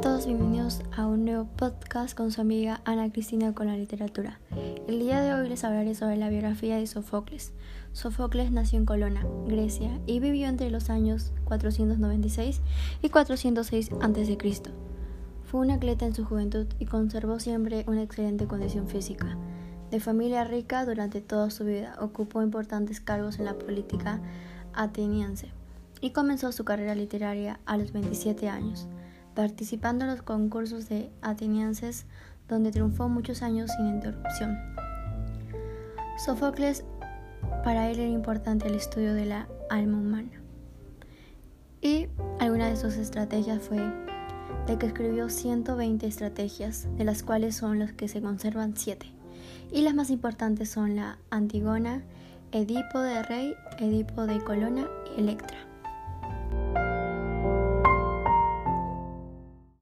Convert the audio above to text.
todos, bienvenidos a un nuevo podcast con su amiga Ana Cristina con la literatura. El día de hoy les hablaré sobre la biografía de Sofocles. Sofocles nació en Colona, Grecia, y vivió entre los años 496 y 406 a.C. Fue un atleta en su juventud y conservó siempre una excelente condición física. De familia rica, durante toda su vida ocupó importantes cargos en la política ateniense y comenzó su carrera literaria a los 27 años participando en los concursos de atenienses donde triunfó muchos años sin interrupción. Sófocles, para él era importante el estudio de la alma humana. Y alguna de sus estrategias fue de que escribió 120 estrategias, de las cuales son las que se conservan 7. Y las más importantes son la Antigona, Edipo de Rey, Edipo de Colona y Electra.